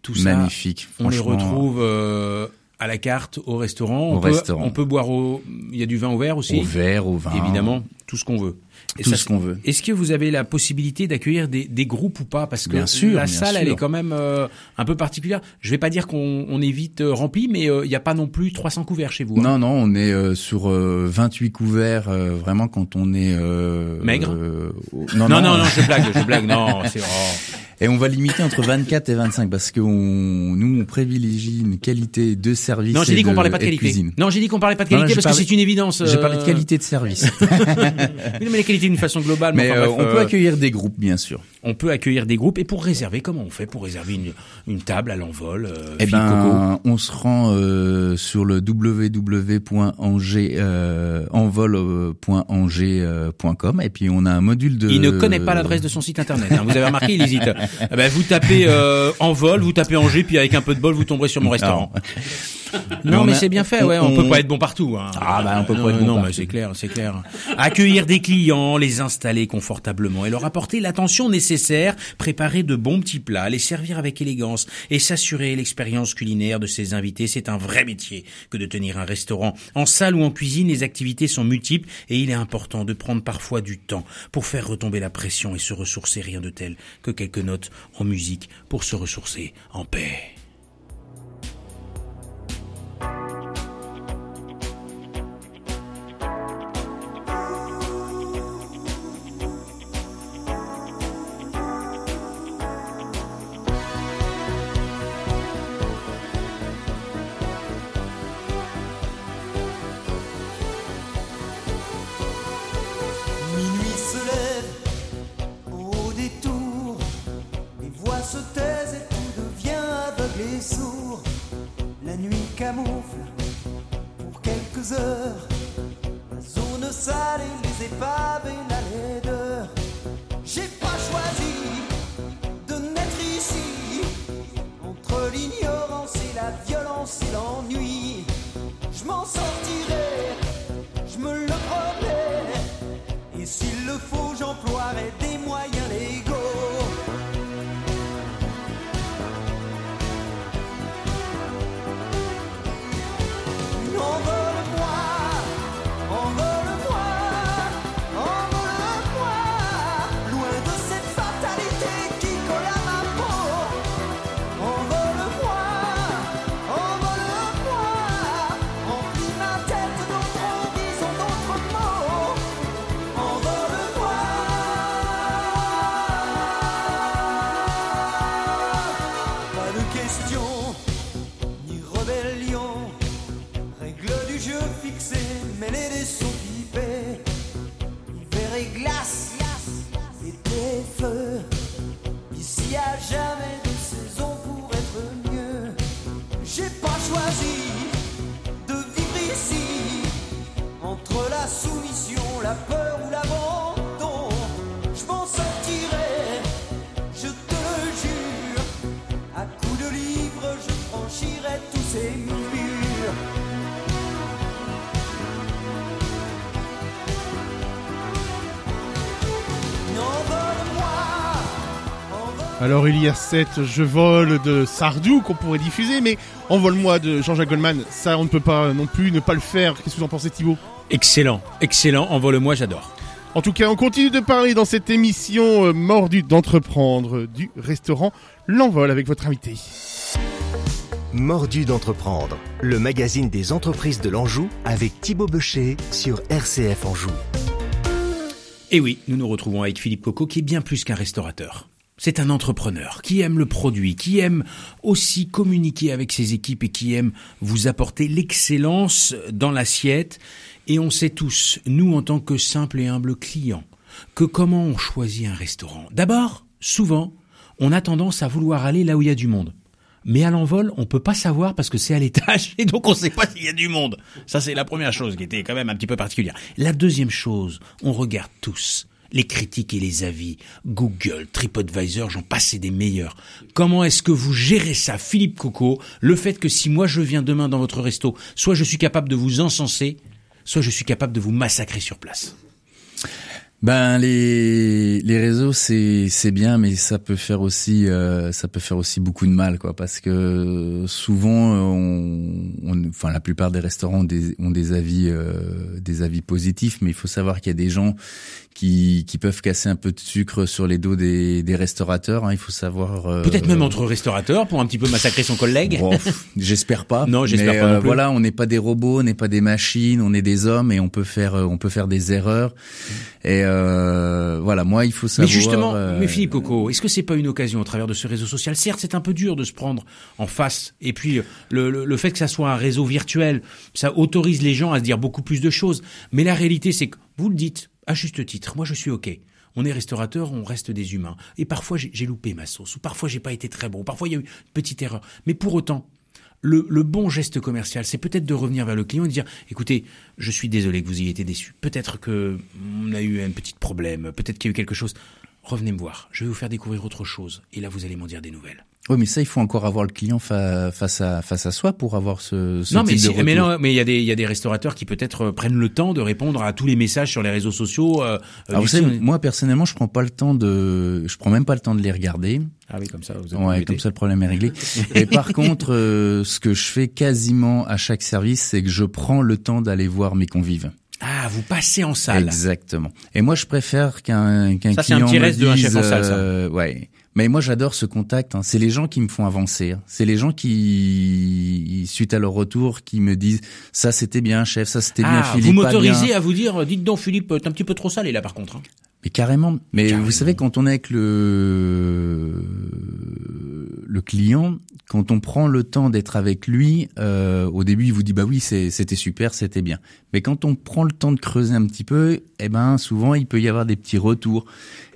tout ça, magnifique. On les retrouve euh, à la carte au restaurant. Au on peut, restaurant. On peut boire au. Il y a du vin au verre aussi. Au verre, au vin. Évidemment, tout ce qu'on veut. Et tout ça, ce qu'on veut. Est-ce que vous avez la possibilité d'accueillir des, des, groupes ou pas? Parce que bien sûr, la bien salle, sûr. elle est quand même euh, un peu particulière. Je vais pas dire qu'on on est vite euh, rempli, mais il n'y a pas non plus 300 couverts chez vous. Non, hein. non, on est euh, sur 28 couverts. euh, vraiment, quand on est maigre. au- non, non, non, je blague, je blague. Non, c'est. oh. Et on va limiter entre 24 et 25 parce que on, nous, on privilégie une qualité de service. Non, j'ai dit qu'on parlait pas de qualité. cuisine. Non, j'ai dit qu'on parlait pas de Non, qualité parce parlé- que c'est une évidence. J'ai parlé de euh, qualité de service. Oui, mais la qualité d'une façon globale. Mais enfin, euh, bref, on peut euh, accueillir des groupes, bien sûr. On peut accueillir des groupes et pour réserver, comment on fait pour réserver une, une table à l'envol euh, Eh ben, on se rend euh, sur le www.angers euh, envol.angers.com et puis on a un module de. Il ne connaît pas l'adresse de son site internet. hein. Vous avez remarqué, il hésite. Eh ben, vous tapez euh, Envol, vous tapez Angers, puis avec un peu de bol, vous tomberez sur mon restaurant. Non, mais, c'est bien fait, ouais. On, peut pas être bon partout. Hein. Ah bah on peut pas être bon non, partout. mais c'est clair, c'est clair. Accueillir des clients, les installer confortablement et leur apporter l'attention nécessaire, préparer de bons petits plats, les servir avec élégance et s'assurer l'expérience culinaire de ses invités, c'est un vrai métier que de tenir un restaurant. En salle ou en cuisine, les activités sont multiples et il est important de prendre parfois du temps pour faire retomber la pression et se ressourcer rien de tel que quelques notes en musique pour se ressourcer en paix. Alors il y a cette Je vole de Sardou qu'on pourrait diffuser, mais Envole-moi de Jean-Jacques Goldman, ça on ne peut pas non plus ne pas le faire. Qu'est-ce que vous en pensez Thibaut? Excellent, excellent. Envole-moi, j'adore. En tout cas, on continue de parler dans cette émission euh, Mordu d'entreprendre du restaurant L'Envol avec votre invité. Mordu d'entreprendre, le magazine des entreprises de l'Anjou avec Thibaut Becher sur RCF Anjou. Et oui, nous nous retrouvons avec Philippe Coco qui est bien plus qu'un restaurateur. C'est un entrepreneur qui aime le produit, qui aime aussi communiquer avec ses équipes et qui aime vous apporter l'excellence dans l'assiette. Et on sait tous, nous en tant que simples et humbles clients, que comment on choisit un restaurant. D'abord, souvent, on a tendance à vouloir aller là où il y a du monde. Mais à l'envol, on peut pas savoir parce que c'est à l'étage et donc on sait pas s'il y a du monde. Ça, c'est la première chose qui était quand même un petit peu particulière. La deuxième chose, on regarde tous les critiques et les avis. Google, TripAdvisor, j'en passe, c'est des meilleurs. Comment est-ce que vous gérez ça, Philippe Coco Le fait que si moi je viens demain dans votre resto, soit je suis capable de vous encenser, soit je suis capable de vous massacrer sur place? Ben les les réseaux c'est c'est bien mais ça peut faire aussi euh, ça peut faire aussi beaucoup de mal quoi parce que souvent on, on enfin la plupart des restaurants ont des ont des avis euh, des avis positifs mais il faut savoir qu'il y a des gens qui qui peuvent casser un peu de sucre sur les dos des des restaurateurs hein, il faut savoir euh, Peut-être même entre restaurateurs pour un petit peu massacrer son collègue. Bon, j'espère pas. Non, j'espère pas non euh, plus. Voilà, on n'est pas des robots, on n'est pas des machines, on est des hommes et on peut faire, euh, on peut faire des erreurs. Et euh, voilà, moi, il faut Mais savoir. justement, euh, mais Philippe Coco, est-ce que c'est pas une occasion au travers de ce réseau social? Certes, c'est un peu dur de se prendre en face, et puis le, le, le fait que ça soit un réseau virtuel, ça autorise les gens à se dire beaucoup plus de choses. Mais la réalité, c'est que vous le dites à juste titre. Moi, je suis ok. On est restaurateur, on reste des humains. Et parfois, j'ai j'ai loupé ma sauce, ou parfois, j'ai pas été très bon, ou parfois, il y a eu une petite erreur. Mais pour autant, le, bon geste commercial, c'est peut-être de revenir vers le client et dire, écoutez, je suis désolé que vous ayez été déçu. Peut-être que on a eu un petit problème, peut-être qu'il y a eu quelque chose. Revenez me voir. Je vais vous faire découvrir autre chose. Et là, vous allez m'en dire des nouvelles. Oui, mais ça, il faut encore avoir le client face à face à soi pour avoir ce, ce non, type mais, de si- retour. mais non, mais il y a des il y a des restaurateurs qui peut-être euh, prennent le temps de répondre à tous les messages sur les réseaux sociaux. euh, euh, Alors, vous du savez, moi personnellement, je prends pas le temps de, je prends même pas le temps de les regarder. ah oui, comme ça, vous êtes Ouais, comme ça le problème est réglé. Et par contre, euh, ce que je fais quasiment à chaque service, c'est que je prends le temps d'aller voir mes convives. Ah, vous passez en salle. Exactement. Et moi, je préfère qu'un qu'un Ça, c'est un client petit me reste de un chef en salle, ça. euh, ouais. Mais moi, j'adore ce contact. hein. C'est les gens qui me font avancer. hein. C'est les gens qui, suite à leur retour, qui me disent ça c'était bien, chef, ça c'était bien, Ah, Philippe. vous m'autorisez à vous dire, dites donc Philippe, t'es un petit peu trop salé là par contre. hein. Mais carrément. Mais Carrément. vous savez, quand on est avec le le client, quand on prend le temps d'être avec lui, euh, au début, il vous dit bah oui, c'était super, c'était bien. Mais quand on prend le temps de creuser un petit peu, eh ben souvent il peut y avoir des petits retours.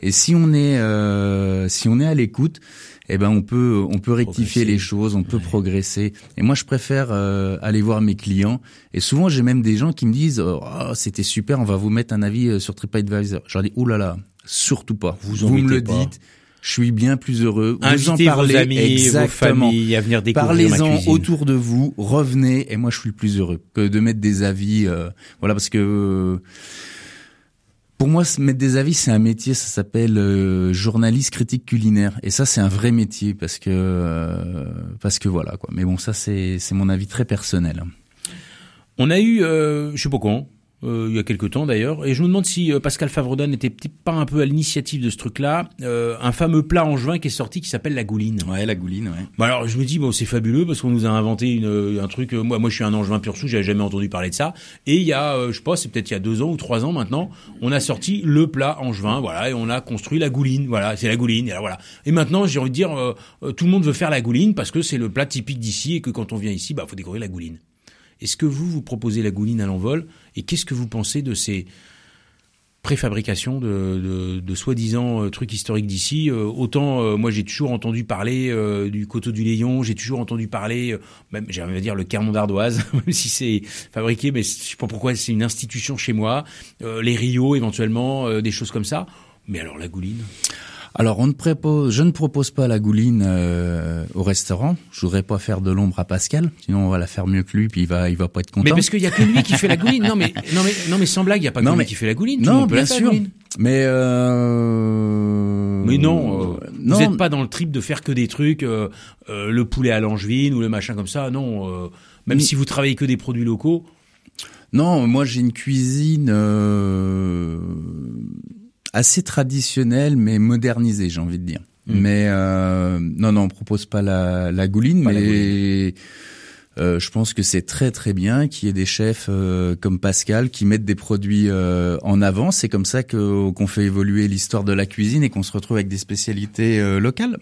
Et si on est euh, si on est à l'écoute, eh ben on peut on peut rectifier Progresser. les choses, on peut progresser. Et moi, je préfère euh, aller voir mes clients. Et souvent, j'ai même des gens qui me disent oh, c'était super, on va vous mettre un avis euh, sur TripAdvisor. Je leur dis oh là surtout pas. Vous me le pas. dites. Je suis bien plus heureux. vous en parlez vos amis, exactement. vos familles à venir découvrir Parlez-en autour de vous, revenez, et moi je suis le plus heureux que de mettre des avis. euh, voilà, parce que euh, pour moi, se mettre des avis, c'est un métier, ça s'appelle euh, journaliste critique culinaire, et ça c'est un vrai métier parce que euh, parce que voilà quoi. Mais bon, ça c'est c'est mon avis très personnel. On a eu, euh, je sais pas quand, euh, il y a quelques temps d'ailleurs, et je me demande si euh, Pascal Favredan n'était peut-être pas un peu à l'initiative de ce truc-là, euh, un fameux plat angevin qui est sorti qui s'appelle la gouline. Ouais, la gouline, ouais. Bah alors je me dis bon c'est fabuleux parce qu'on nous a inventé une, euh, un truc euh, moi moi je suis un angevin pur souche j'avais jamais entendu parler de ça. Et il y a euh, je sais pas c'est peut-être il y a deux ans ou trois ans maintenant on a sorti le plat angevin voilà et on a construit la gouline voilà c'est la gouline et alors, voilà. Et maintenant j'ai envie de dire euh, euh, tout le monde veut faire la gouline parce que c'est le plat typique d'ici et que quand on vient ici bah faut découvrir la gouline est-ce que vous vous proposez la gouline à l'envol et qu'est-ce que vous pensez de ces préfabrication de, de, de soi-disant euh, trucs historiques d'ici. Euh, autant euh, moi j'ai toujours entendu parler du coteau du Léon, j'ai toujours entendu parler, même j'ai envie de dire le Carmont d'Ardoise, même si c'est fabriqué, mais je sais pas pourquoi c'est une institution chez moi. Les Rio éventuellement, des choses comme ça. Mais alors la gouline? Alors, on ne propose, je ne propose pas la gouline euh, au restaurant. Je voudrais pas faire de l'ombre à Pascal, sinon on va la faire mieux que lui, puis il va, il va pas être content. Mais parce qu'il y a que lui qui fait la gouline. Non mais non mais non mais sans blague, il y a pas que lui qui fait la gouline. Non, bien sûr. Mais euh... Mais non, euh, non. vous n'êtes pas dans le trip de faire que des trucs, euh, euh, le poulet à l'angevine ou le machin comme ça. Non, euh, même si vous travaillez que des produits locaux. Non, moi j'ai une cuisine euh, assez traditionnelle mais modernisée, j'ai envie de dire. Mm. Mais euh, non, non, on propose pas la, la gouline, Pas la mais euh, je pense que c'est très très bien qu'il y ait des chefs euh, comme Pascal qui mettent des produits en avant. C'est comme ça qu'on fait évoluer l'histoire de la cuisine et qu'on se retrouve avec des spécialités locales.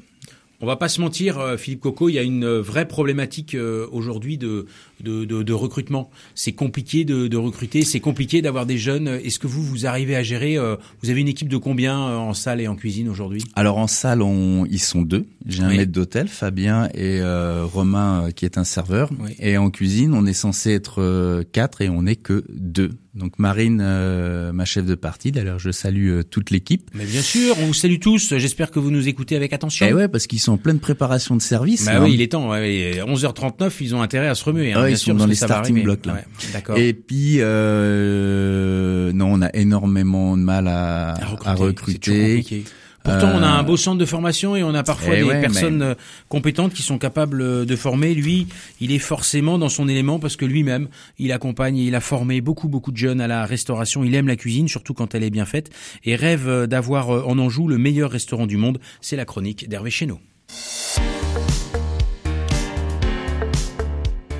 On va pas se mentir, Philippe Coco, il y a une vraie problématique aujourd'hui de, de, de, de recrutement. C'est compliqué de, de recruter, c'est compliqué d'avoir des jeunes. Est-ce que vous, vous arrivez à gérer euh, Vous avez une équipe de combien euh, en salle et en cuisine aujourd'hui? Alors en salle, on, ils sont deux. J'ai un Oui. maître d'hôtel, Fabien et euh, Romain euh, qui est un serveur. Oui. Et en cuisine, on est censé être euh, quatre et on n'est que deux. Donc Marine, euh, ma chef de partie. D'ailleurs, je salue euh, toute l'équipe. Mais bien sûr, on vous salue tous. J'espère que vous nous écoutez avec attention. Et ouais, parce qu'ils sont en pleine préparation de service. Bah hein. oui, il est temps. ouais, 11h39, ils ont intérêt à se remuer. Hein, Ouais, ils sont dans les starting blocks, là. Ouais. Et puis, euh, non, on a énormément de mal à, à recruter. à. Pourtant, on a un Euh, beau centre de formation et on a parfois eh des ouais, personnes mais- euh, compétentes qui sont capables euh, de former. Lui, il est forcément dans son élément parce que lui-même, il accompagne et il a formé beaucoup, beaucoup de jeunes à la restauration. Il aime la cuisine, surtout quand elle est bien faite, et rêve d'avoir en Anjou le meilleur restaurant du monde. C'est la chronique d'Hervé Chéneau.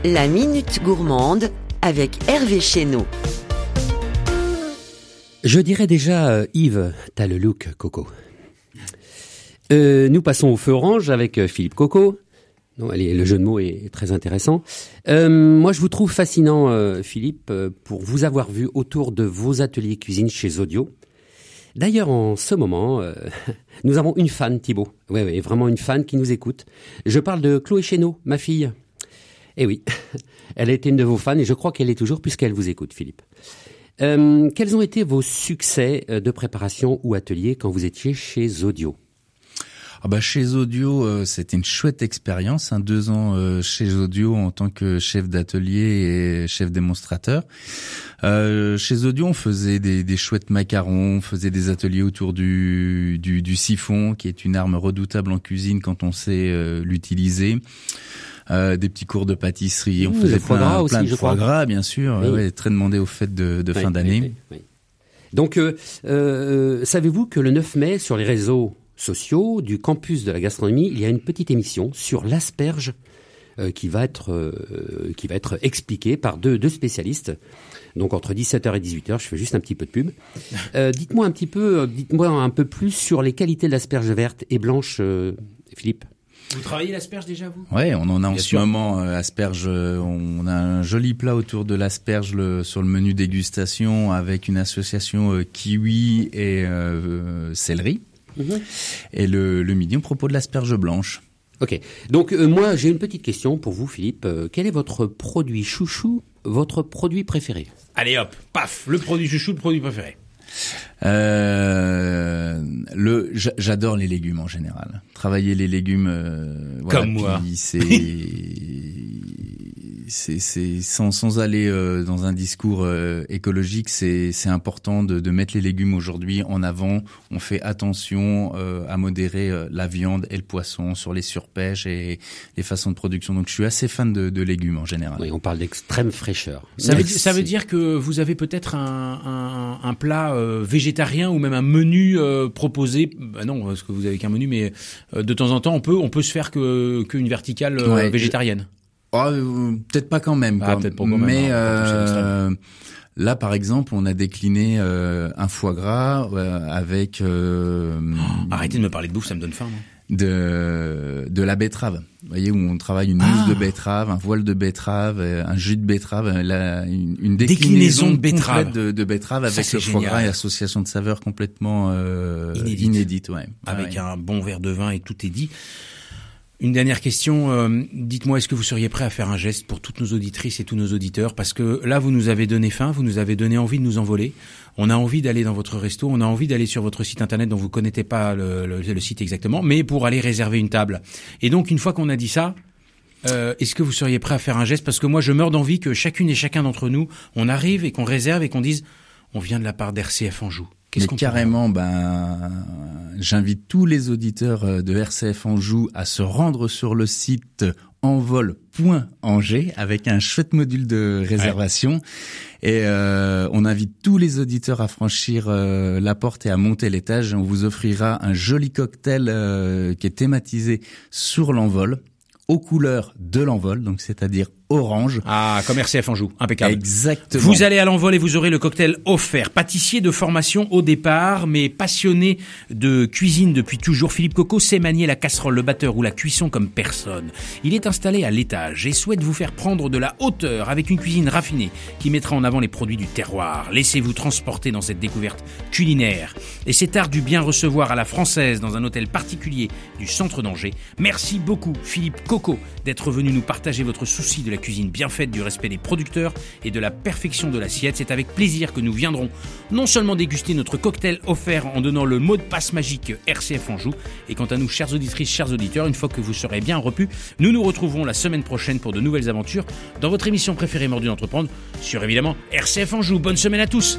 La Minute Gourmande avec Hervé Chéneau. Je dirais déjà, euh, Yves, t'as le look, Coco. Euh, nous passons au feu orange avec euh, Philippe Coco. Non, allez, le jeu de mots est très intéressant. Moi, je vous trouve fascinant, Philippe, pour vous avoir vu autour de vos ateliers cuisine chez Audio. D'ailleurs, en ce moment, nous avons une fan, Thibaut. Oui, vraiment une fan qui nous écoute. Je parle de Chloé Chéneau, ma fille. Eh oui, elle été une de vos fans et je crois qu'elle est toujours puisqu'elle vous écoute, Philippe. Euh, quels ont été vos succès euh, de préparation ou atelier quand vous étiez chez Audio? Ah bah chez Audio, euh, c'était une chouette expérience, hein, deux ans euh, chez Audio en tant que chef d'atelier et chef démonstrateur. Euh, chez Audio, on faisait des, des, chouettes macarons, on faisait des ateliers autour du, du, du, siphon, qui est une arme redoutable en cuisine quand on sait euh, l'utiliser. Euh, des petits cours de pâtisserie, on Mmh, faisait plein, gras aussi, plein de je foie crois. gras, bien sûr, Oui. ouais, très demandé aux fêtes de, de Oui, fin d'année. Donc, euh, euh, savez-vous que le 9 mai, sur les réseaux sociaux du campus de la gastronomie, il y a une petite émission sur l'asperge euh, qui va être euh, qui va être expliquée par deux, deux spécialistes. Donc entre 17h et 18h, je fais juste un petit peu de pub. Euh, dites-moi un petit peu, euh, dites-moi un peu plus sur les qualités de l'asperge verte et blanche, euh, Philippe. Vous travaillez l'asperge déjà, vous? Ouais, on en a en ce moment euh, asperge. euh, On a un joli plat autour de l'asperge le- sur le menu dégustation avec une association euh, kiwi et euh, céleri. Et le, le midi, on propose de l'asperge blanche. Ok. Donc euh, moi, j'ai une petite question pour vous, Philippe. Euh, quel est votre produit chouchou, votre produit préféré? Allez hop, paf, le produit chouchou, le produit préféré. Euh, le, j'a- j'adore les légumes en général. Travailler les légumes, euh, voilà, Comme moi. C'est, c'est, c'est sans, sans aller euh, dans un discours euh, écologique, c'est, c'est important de, de mettre les légumes aujourd'hui en avant. On fait attention euh, à modérer euh, la viande et le poisson sur les surpêches et les façons de production. Donc, je suis assez fan de, de légumes en général. Oui, on parle d'extrême fraîcheur. Ça veut, Merci. ça veut dire que vous avez peut-être un, un, un plat euh, végétarien ou même un menu euh, proposé. Bah non, parce que vous avez qu'un menu, mais euh, de temps en temps, on peut, on peut se faire que qu'une verticale euh, Ouais. végétarienne. Euh, peut-être pas quand même. Ah, quoi. peut-être pas quand même, Mais là, par exemple, on a décliné un foie gras avec euh, Arrêtez de me parler de bouffe, ça me donne faim. De de la betterave. Vous voyez où on travaille une Ah. mousse de betterave, un voile de betterave, euh, un jus de betterave, euh, une, une Déclinaison déclinaison, de betterave. complète de, de betterave Ça, avec c'est le foie gras et association de saveurs complètement euh, Inédite. inédite, ouais. Avec Ouais. un bon verre de vin et tout est dit. Une dernière question, euh, dites-moi, est-ce que vous seriez prêt à faire un geste pour toutes nos auditrices et tous nos auditeurs? Parce que là, vous nous avez donné faim, vous nous avez donné envie de nous envoler. On a envie d'aller dans votre resto, on a envie d'aller sur votre site internet dont vous connaissez pas le, le- le site exactement, mais pour aller réserver une table. Et donc, une fois qu'on a dit ça, euh, est-ce que vous seriez prêt à faire un geste? Parce que moi, je meurs d'envie que chacune et chacun d'entre nous, on arrive et qu'on réserve et qu'on dise, on vient de la part d'RCF Anjou. Mais carrément, ben, j'invite tous les auditeurs euh, de RCF Anjou à se rendre sur le site envol.angers avec un chouette module de réservation. Et euh, on invite tous les auditeurs à franchir euh, la porte et à monter l'étage. On vous offrira un joli cocktail euh, qui est thématisé sur l'envol, aux couleurs de l'envol, donc c'est-à-dire orange. Ah, comme RCF Anjou, impeccable. Exactement. Vous allez à l'envol et vous aurez le cocktail offert. Pâtissier de formation au départ, mais passionné de cuisine depuis toujours, Philippe Coco sait manier la casserole, le batteur ou la cuisson comme personne. Il est installé à l'étage et souhaite vous faire prendre de la hauteur avec une cuisine raffinée qui mettra en avant les produits du terroir. Laissez-vous transporter dans cette découverte culinaire. Et cet art du bien recevoir à la française dans un hôtel particulier du centre d'Angers. Merci beaucoup, Philippe Coco, d'être venu nous partager votre souci de la cuisine bien faite, du respect des producteurs et de la perfection de l'assiette. C'est avec plaisir que nous viendrons non seulement déguster notre cocktail offert en donnant le mot de passe magique RCF Anjou, et quant à nous, chères auditrices, chers auditeurs, une fois que vous serez bien repus, nous nous retrouverons la semaine prochaine pour de nouvelles aventures dans votre émission préférée Mordu d'entreprendre sur évidemment RCF Anjou. Bonne semaine à tous!